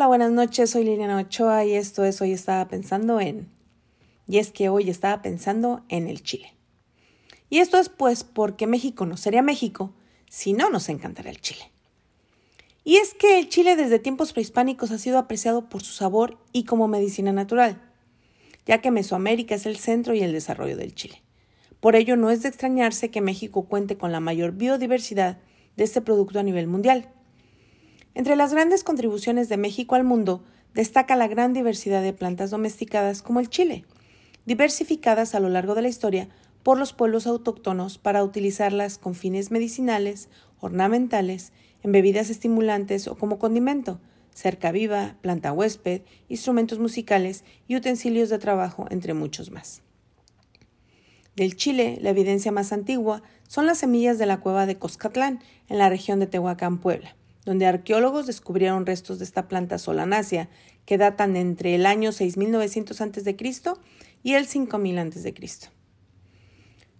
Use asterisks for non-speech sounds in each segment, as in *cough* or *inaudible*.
Hola, buenas noches, soy Liliana Ochoa y esto es Hoy estaba pensando en... Y es que hoy estaba pensando en el Chile. Y esto es pues porque México no sería México si no nos encantara el Chile. Y es que el Chile desde tiempos prehispánicos ha sido apreciado por su sabor y como medicina natural, ya que Mesoamérica es el centro y el desarrollo del Chile. Por ello no es de extrañarse que México cuente con la mayor biodiversidad de este producto a nivel mundial. Entre las grandes contribuciones de México al mundo destaca la gran diversidad de plantas domesticadas como el chile, diversificadas a lo largo de la historia por los pueblos autóctonos para utilizarlas con fines medicinales, ornamentales, en bebidas estimulantes o como condimento, cerca viva, planta huésped, instrumentos musicales y utensilios de trabajo, entre muchos más. Del Chile, la evidencia más antigua son las semillas de la cueva de Coscatlán, en la región de Tehuacán, Puebla, donde arqueólogos descubrieron restos de esta planta solanácea que datan entre el año 6900 a.C. y el 5000 a.C.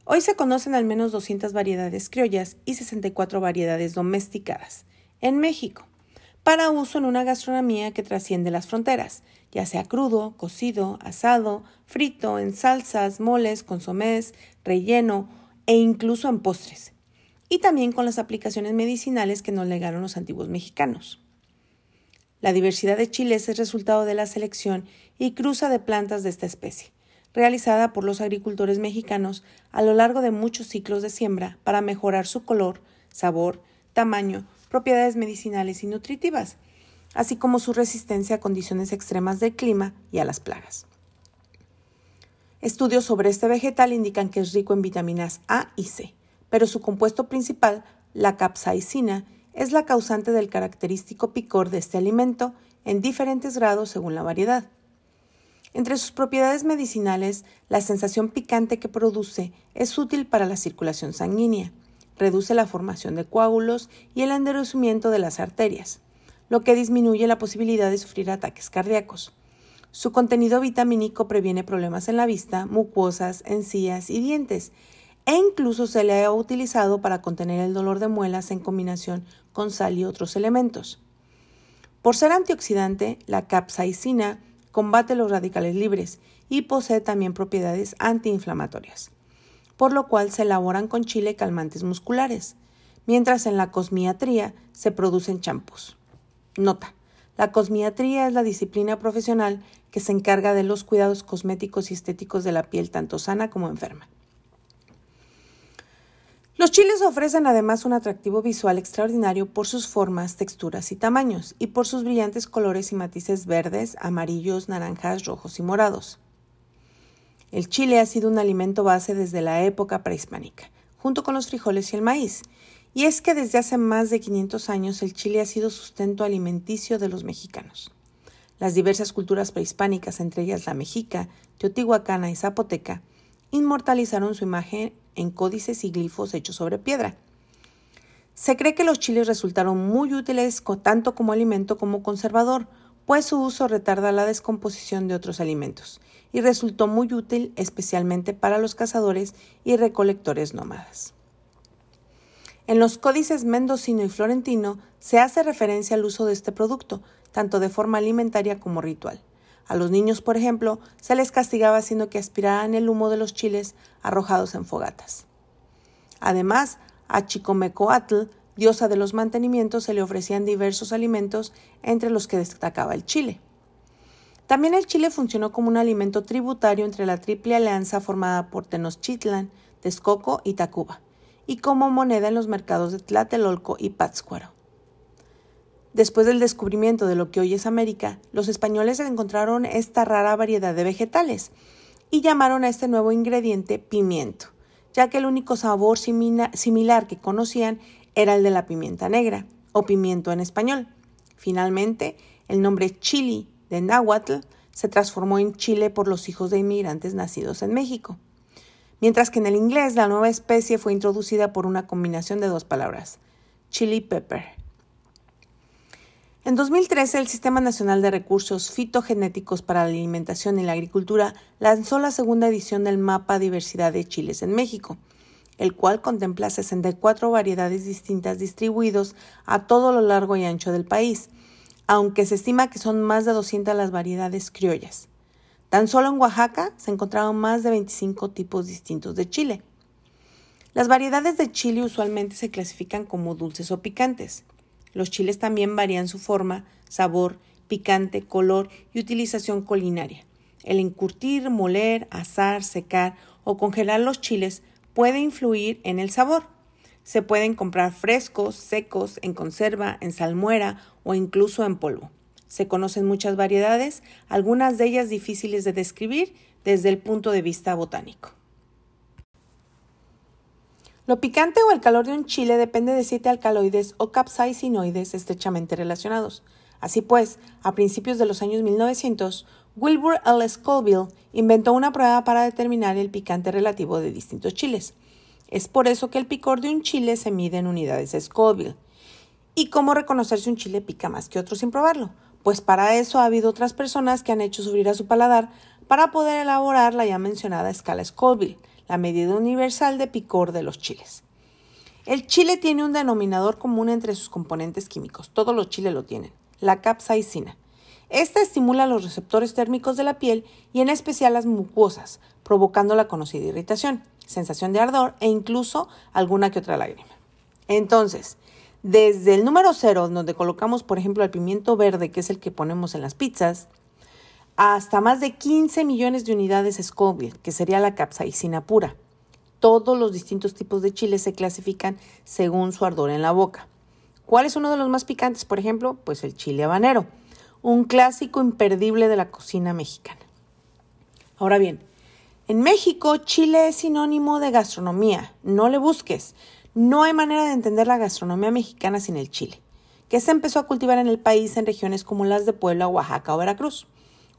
Hoy se conocen al menos 200 variedades criollas y 64 variedades domesticadas en México, para uso en una gastronomía que trasciende las fronteras, ya sea crudo, cocido, asado, frito, en salsas, moles, consomés, relleno e incluso en postres, y también con las aplicaciones medicinales que nos legaron los antiguos mexicanos. La diversidad de chiles es resultado de la selección y cruza de plantas de esta especie, realizada por los agricultores mexicanos a lo largo de muchos ciclos de siembra para mejorar su color, sabor, tamaño, propiedades medicinales y nutritivas, así como su resistencia a condiciones extremas del clima y a las plagas. Estudios sobre este vegetal indican que es rico en vitaminas A y C, pero su compuesto principal, la capsaicina, es la causante del característico picor de este alimento en diferentes grados según la variedad. Entre sus propiedades medicinales, la sensación picante que produce es útil para la circulación sanguínea, reduce la formación de coágulos y el endurecimiento de las arterias, lo que disminuye la posibilidad de sufrir ataques cardíacos. Su contenido vitamínico previene problemas en la vista, mucosas, encías y dientes, e incluso se le ha utilizado para contener el dolor de muelas en combinación con sal y otros elementos. Por ser antioxidante, la capsaicina combate los radicales libres y posee también propiedades antiinflamatorias por lo cual se elaboran con chile calmantes musculares, mientras en la cosmiatría se producen champús. Nota. La cosmiatría es la disciplina profesional que se encarga de los cuidados cosméticos y estéticos de la piel tanto sana como enferma. Los chiles ofrecen además un atractivo visual extraordinario por sus formas, texturas y tamaños, y por sus brillantes colores y matices verdes, amarillos, naranjas, rojos y morados. El chile ha sido un alimento base desde la época prehispánica, junto con los frijoles y el maíz. Y es que desde hace más de 500 años el chile ha sido sustento alimenticio de los mexicanos. Las diversas culturas prehispánicas, entre ellas la mexica, teotihuacana y zapoteca, inmortalizaron su imagen en códices y glifos hechos sobre piedra. Se cree que los chiles resultaron muy útiles tanto como alimento como conservador, pues su uso retarda la descomposición de otros alimentos y resultó muy útil especialmente para los cazadores y recolectores nómadas. En los códices mendocino y florentino se hace referencia al uso de este producto, tanto de forma alimentaria como ritual. A los niños, por ejemplo, se les castigaba haciendo que aspiraran el humo de los chiles arrojados en fogatas. Además, a Chicomecoatl diosa de los mantenimientos, se le ofrecían diversos alimentos, entre los que destacaba el chile. También el chile funcionó como un alimento tributario entre la triple alianza formada por Tenochtitlan, Texcoco y Tacuba, y como moneda en los mercados de Tlatelolco y Pátzcuaro. Después del descubrimiento de lo que hoy es América, los españoles encontraron esta rara variedad de vegetales y llamaron a este nuevo ingrediente pimiento, ya que el único sabor similar que conocían era el de la pimienta negra, o pimiento en español. Finalmente, el nombre chili de náhuatl se transformó en chile por los hijos de inmigrantes nacidos en México. Mientras que en el inglés la nueva especie fue introducida por una combinación de dos palabras, chili pepper. En 2013, el Sistema Nacional de Recursos Fitogenéticos para la Alimentación y la Agricultura lanzó la segunda edición del Mapa Diversidad de Chiles en México, el cual contempla 64 variedades distintas distribuidos a todo lo largo y ancho del país, aunque se estima que son más de 200 las variedades criollas. Tan solo en Oaxaca se encontraron más de 25 tipos distintos de chile. Las variedades de chile usualmente se clasifican como dulces o picantes. Los chiles también varían su forma, sabor, picante, color y utilización culinaria. El encurtir, moler, asar, secar o congelar los chiles puede influir en el sabor. Se pueden comprar frescos, secos, en conserva, en salmuera o incluso en polvo. Se conocen muchas variedades, algunas de ellas difíciles de describir desde el punto de vista botánico. Lo picante o el calor de un chile depende de siete alcaloides o capsaicinoides estrechamente relacionados. Así pues, a principios de los años 1900, Wilbur L. Scoville inventó una prueba para determinar el picante relativo de distintos chiles. Es por eso que el picor de un chile se mide en unidades Scoville. ¿Y cómo reconocer si un chile pica más que otro sin probarlo? Pues para eso ha habido otras personas que han hecho subir a su paladar para poder elaborar la ya mencionada escala Scoville la medida universal de picor de los chiles. El chile tiene un denominador común entre sus componentes químicos, todos los chiles lo tienen, la capsaicina. Esta estimula los receptores térmicos de la piel y en especial las mucosas, provocando la conocida irritación, sensación de ardor e incluso alguna que otra lágrima. Entonces, desde el número cero, donde colocamos por ejemplo el pimiento verde, que es el que ponemos en las pizzas, hasta más de 15 millones de unidades Scoville, que sería la capsaicina pura. Todos los distintos tipos de chiles se clasifican según su ardor en la boca. ¿Cuál es uno de los más picantes, por ejemplo? Pues el chile habanero, un clásico imperdible de la cocina mexicana. Ahora bien, en México, chile es sinónimo de gastronomía. No le busques. No hay manera de entender la gastronomía mexicana sin el chile, que se empezó a cultivar en el país en regiones como las de Puebla, Oaxaca o Veracruz.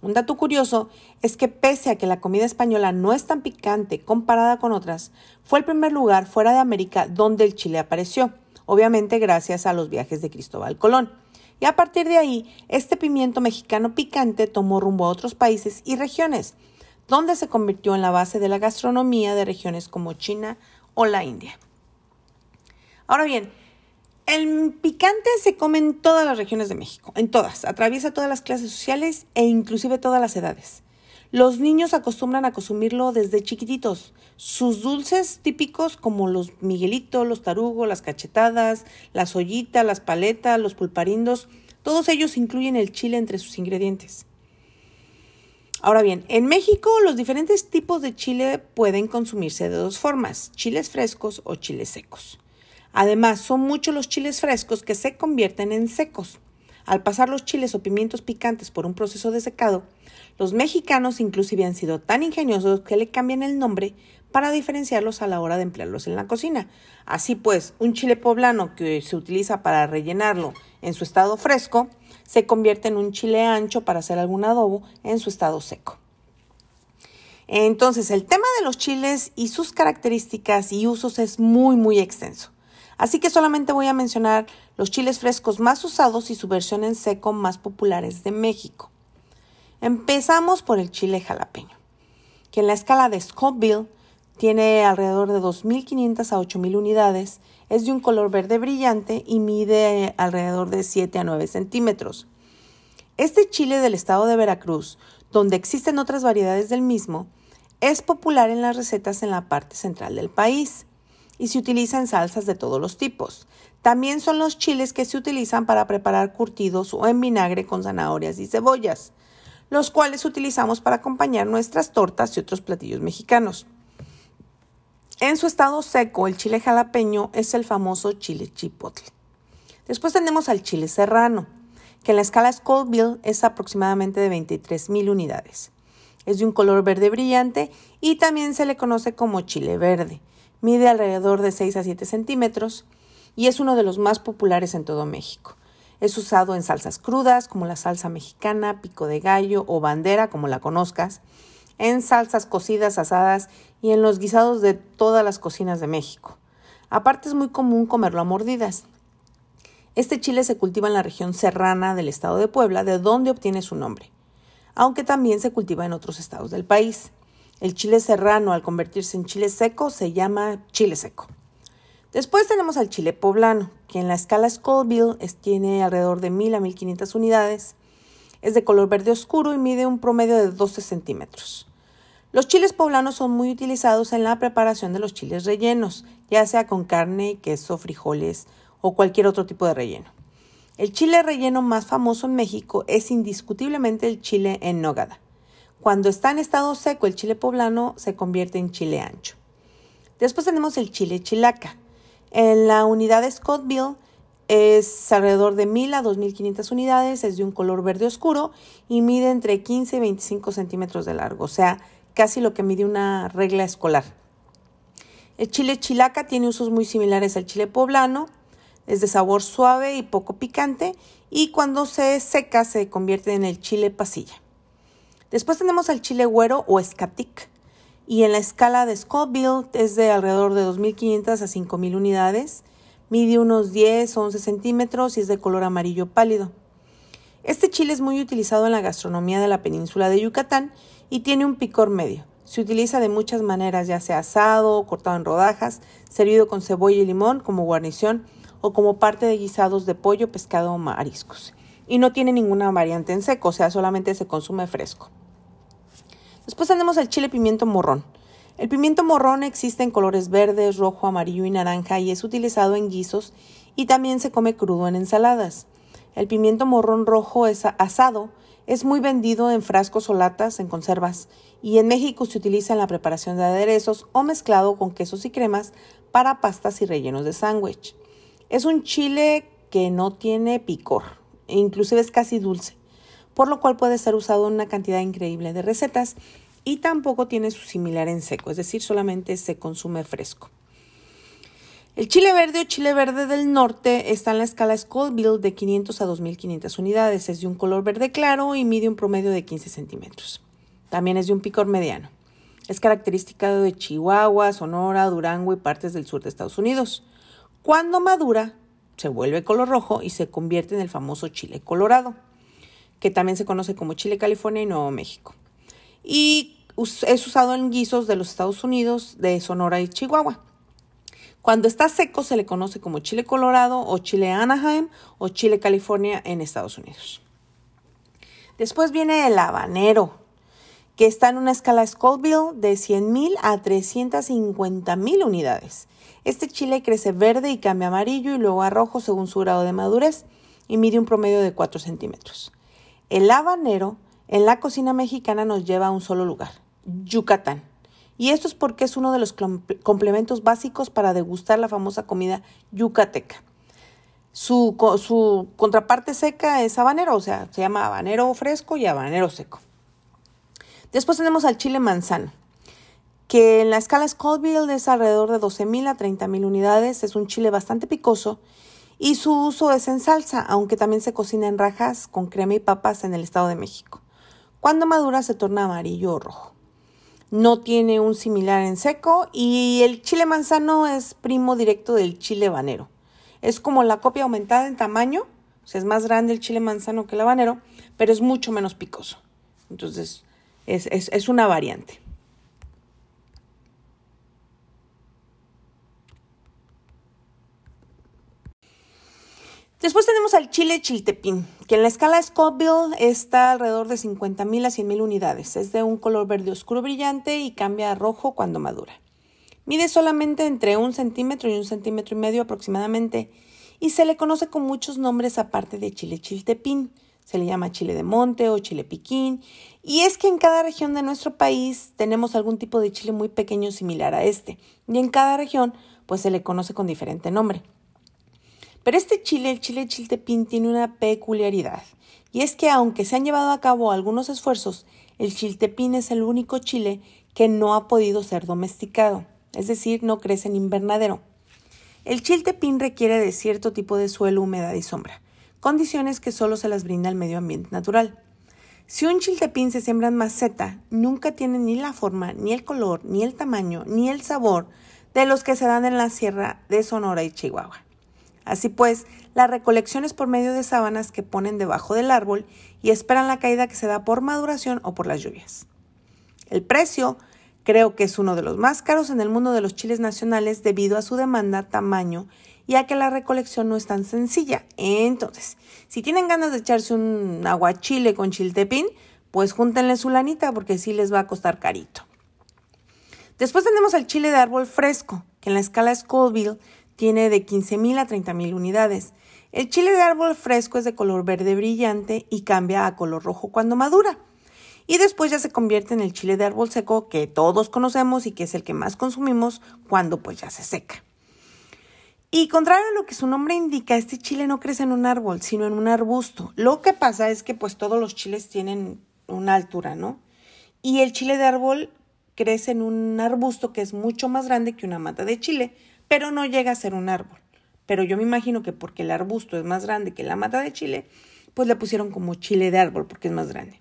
Un dato curioso es que pese a que la comida española no es tan picante comparada con otras, fue el primer lugar fuera de América donde el chile apareció, obviamente gracias a los viajes de Cristóbal Colón. Y a partir de ahí, este pimiento mexicano picante tomó rumbo a otros países y regiones, donde se convirtió en la base de la gastronomía de regiones como China o la India. Ahora bien, el picante se come en todas las regiones de México, en todas, atraviesa todas las clases sociales e inclusive todas las edades. Los niños acostumbran a consumirlo desde chiquititos. Sus dulces típicos como los miguelitos, los tarugos, las cachetadas, las ollitas, las paletas, los pulparindos, todos ellos incluyen el chile entre sus ingredientes. Ahora bien, en México los diferentes tipos de chile pueden consumirse de dos formas, chiles frescos o chiles secos. Además, son muchos los chiles frescos que se convierten en secos. Al pasar los chiles o pimientos picantes por un proceso de secado, los mexicanos inclusive han sido tan ingeniosos que le cambian el nombre para diferenciarlos a la hora de emplearlos en la cocina. Así pues, un chile poblano que se utiliza para rellenarlo en su estado fresco, se convierte en un chile ancho para hacer algún adobo en su estado seco. Entonces, el tema de los chiles y sus características y usos es muy, muy extenso. Así que solamente voy a mencionar los chiles frescos más usados y su versión en seco más populares de México. Empezamos por el chile jalapeño, que en la escala de Scottville tiene alrededor de 2.500 a 8.000 unidades, es de un color verde brillante y mide alrededor de 7 a 9 centímetros. Este chile del estado de Veracruz, donde existen otras variedades del mismo, es popular en las recetas en la parte central del país y se utiliza en salsas de todos los tipos. También son los chiles que se utilizan para preparar curtidos o en vinagre con zanahorias y cebollas, los cuales utilizamos para acompañar nuestras tortas y otros platillos mexicanos. En su estado seco, el chile jalapeño es el famoso chile chipotle. Después tenemos al chile serrano, que en la escala Scoville es aproximadamente de 23.000 unidades. Es de un color verde brillante y también se le conoce como chile verde mide alrededor de 6 a 7 centímetros y es uno de los más populares en todo México. Es usado en salsas crudas como la salsa mexicana, pico de gallo o bandera como la conozcas, en salsas cocidas, asadas y en los guisados de todas las cocinas de México. Aparte es muy común comerlo a mordidas. Este chile se cultiva en la región serrana del estado de Puebla, de donde obtiene su nombre, aunque también se cultiva en otros estados del país. El chile serrano, al convertirse en chile seco, se llama chile seco. Después tenemos al chile poblano, que en la escala Scoville tiene alrededor de 1000 a 1500 unidades. Es de color verde oscuro y mide un promedio de 12 centímetros. Los chiles poblanos son muy utilizados en la preparación de los chiles rellenos, ya sea con carne, queso, frijoles o cualquier otro tipo de relleno. El chile relleno más famoso en México es indiscutiblemente el chile en nogada. Cuando está en estado seco, el chile poblano se convierte en chile ancho. Después tenemos el chile chilaca. En la unidad de Scottville es alrededor de 1000 a 2500 unidades, es de un color verde oscuro y mide entre 15 y 25 centímetros de largo, o sea, casi lo que mide una regla escolar. El chile chilaca tiene usos muy similares al chile poblano, es de sabor suave y poco picante y cuando se seca se convierte en el chile pasilla. Después tenemos el chile güero o escatic y en la escala de Scottville es de alrededor de 2.500 a 5.000 unidades, mide unos 10 o 11 centímetros y es de color amarillo pálido. Este chile es muy utilizado en la gastronomía de la península de Yucatán y tiene un picor medio. Se utiliza de muchas maneras, ya sea asado, cortado en rodajas, servido con cebolla y limón como guarnición o como parte de guisados de pollo, pescado o mariscos. Y no tiene ninguna variante en seco, o sea, solamente se consume fresco. Después tenemos el chile pimiento morrón. El pimiento morrón existe en colores verdes, rojo, amarillo y naranja y es utilizado en guisos y también se come crudo en ensaladas. El pimiento morrón rojo es asado, es muy vendido en frascos o latas en conservas y en México se utiliza en la preparación de aderezos o mezclado con quesos y cremas para pastas y rellenos de sándwich. Es un chile que no tiene picor, e inclusive es casi dulce, por lo cual puede ser usado en una cantidad increíble de recetas y tampoco tiene su similar en seco, es decir, solamente se consume fresco. El chile verde o chile verde del norte está en la escala Scoville de 500 a 2500 unidades. Es de un color verde claro y mide un promedio de 15 centímetros. También es de un picor mediano. Es característica de Chihuahua, Sonora, Durango y partes del sur de Estados Unidos. Cuando madura, se vuelve color rojo y se convierte en el famoso chile colorado, que también se conoce como chile California y Nuevo México. Y es usado en guisos de los Estados Unidos, de Sonora y Chihuahua. Cuando está seco se le conoce como chile colorado o chile Anaheim o chile California en Estados Unidos. Después viene el habanero, que está en una escala Scoville de 100.000 a 350.000 unidades. Este chile crece verde y cambia amarillo y luego a rojo según su grado de madurez y mide un promedio de 4 centímetros. El habanero en la cocina mexicana nos lleva a un solo lugar, Yucatán. Y esto es porque es uno de los complementos básicos para degustar la famosa comida yucateca. Su, contraparte seca es habanero, o sea, se llama habanero fresco y habanero seco. Después tenemos al chile manzano que en la escala Scoville es alrededor de 12.000 a 30.000 unidades. Es un chile bastante picoso y su uso es en salsa, aunque también se cocina en rajas con crema y papas en el Estado de México. Cuando madura se torna amarillo o rojo. No tiene un similar en seco y el chile manzano es primo directo del chile habanero. Es como la copia aumentada en tamaño, o sea, es más grande el chile manzano que el habanero, pero es mucho menos picoso. Entonces, es, es una variante. Después tenemos al chile chiltepín, que en la escala Scottville está alrededor de 50.000 a 100.000 unidades. Es de un color verde oscuro brillante y cambia a rojo cuando madura. Mide solamente entre un centímetro y un centímetro y medio aproximadamente y se le conoce con muchos nombres aparte de chile chiltepín. Se le llama chile de monte o chile piquín. Y es que en cada región de nuestro país tenemos algún tipo de chile muy pequeño similar a este. Y en cada región pues se le conoce con diferente nombre. Pero este chile, el chile chiltepín, tiene una peculiaridad, y es que aunque se han llevado a cabo algunos esfuerzos, el chiltepín es el único chile que no ha podido ser domesticado, es decir, no crece en invernadero. El chiltepín requiere de cierto tipo de suelo, humedad y sombra, condiciones que solo se las brinda el medio ambiente natural. Si un chiltepín se siembra en maceta, nunca tiene ni la forma, ni el color, ni el tamaño, ni el sabor de los que se dan en la sierra de Sonora y Chihuahua. Así pues, la recolección es por medio de sábanas que ponen debajo del árbol y esperan la caída que se da por maduración o por las lluvias. El precio Creo que es uno de los más caros en el mundo de los chiles nacionales debido a su demanda, tamaño y a que la recolección no es tan sencilla. Entonces, si tienen ganas de echarse un aguachile con chiltepín, pues júntenle su lanita porque sí les va a costar carito. Después tenemos el chile de árbol fresco, que en la escala Scoville tiene de 15.000 a 30.000 unidades. El chile de árbol fresco es de color verde brillante y cambia a color rojo cuando madura. Y después ya se convierte en el chile de árbol seco que todos conocemos y que es el que más consumimos cuando pues ya se seca. Y contrario a lo que su nombre indica, este chile no crece en un árbol, sino en un arbusto. Lo que pasa es que pues todos los chiles tienen una altura, ¿no? Y el chile de árbol crece en un arbusto que es mucho más grande que una mata de chile, pero no llega a ser un árbol. Pero yo me imagino que porque el arbusto es más grande que la mata de chile, pues le pusieron como chile de árbol porque es más grande.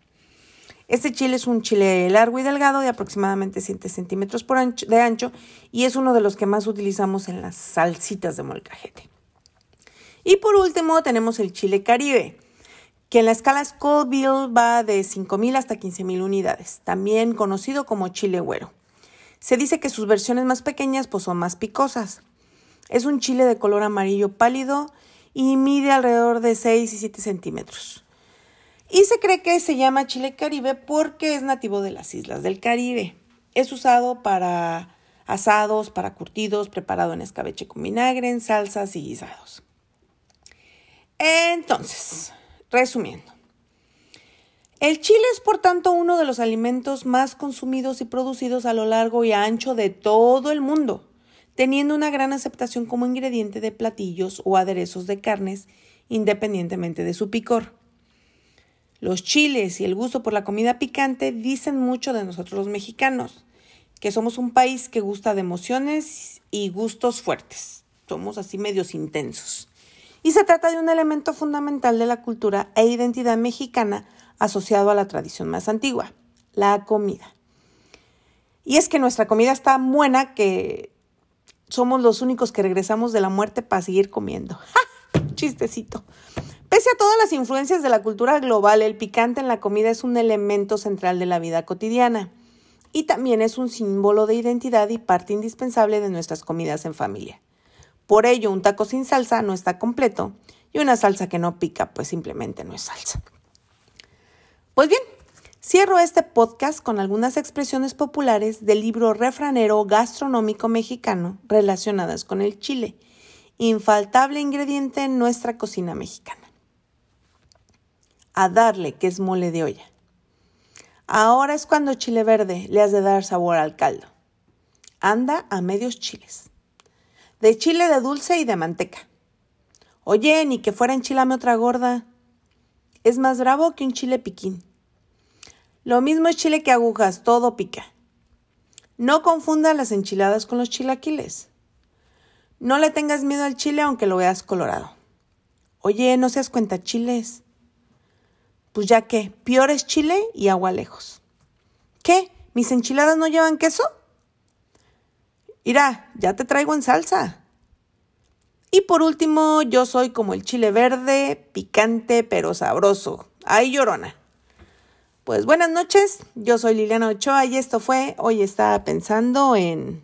Este chile es un chile largo y delgado de aproximadamente 7 centímetros de ancho y es uno de los que más utilizamos en las salsitas de molcajete. Y por último tenemos el chile caribe, que en la escala Scoville va de 5.000 hasta 15.000 unidades, también conocido como chile güero. Se dice que sus versiones más pequeñas pues, son más picosas. Es un chile de color amarillo pálido y mide alrededor de 6 y 7 centímetros. Y se cree que se llama chile caribe porque es nativo de las islas del Caribe. Es usado para asados, para curtidos, preparado en escabeche con vinagre, en salsas y guisados. Entonces, resumiendo. El chile es por tanto uno de los alimentos más consumidos y producidos a lo largo y ancho de todo el mundo, teniendo una gran aceptación como ingrediente de platillos o aderezos de carnes, independientemente de su picor. Los chiles y el gusto por la comida picante dicen mucho de nosotros los mexicanos, que somos un país que gusta de emociones y gustos fuertes. Somos así medios intensos. Y se trata de un elemento fundamental de la cultura e identidad mexicana asociado a la tradición más antigua, la comida. Y es que nuestra comida está buena que somos los únicos que regresamos de la muerte para seguir comiendo. *laughs* ¡Ja! Chistecito. Pese a todas las influencias de la cultura global, el picante en la comida es un elemento central de la vida cotidiana y también es un símbolo de identidad y parte indispensable de nuestras comidas en familia. Por ello, un taco sin salsa no está completo y una salsa que no pica pues simplemente no es salsa. Pues bien, cierro este podcast con algunas expresiones populares del libro refranero gastronómico mexicano relacionadas con el chile, infaltable ingrediente en nuestra cocina mexicana a darle, que es mole de olla. Ahora es cuando chile verde le has de dar sabor al caldo. Anda a medios chiles. De chile de dulce y de manteca. Oye, ni que fuera enchilame otra gorda. Es más bravo que un chile piquín. Lo mismo es chile que agujas, todo pica. No confunda las enchiladas con los chilaquiles. No le tengas miedo al chile aunque lo veas colorado. Oye, no seas cuenta chiles pues ya que, peor es chile y agua lejos. ¿Qué? ¿Mis enchiladas no llevan queso? Irá, ya te traigo en salsa. Y por último, yo soy como el chile verde, picante pero sabroso. Ay, llorona. Pues buenas noches, yo soy Liliana Ochoa y esto fue Hoy estaba pensando en...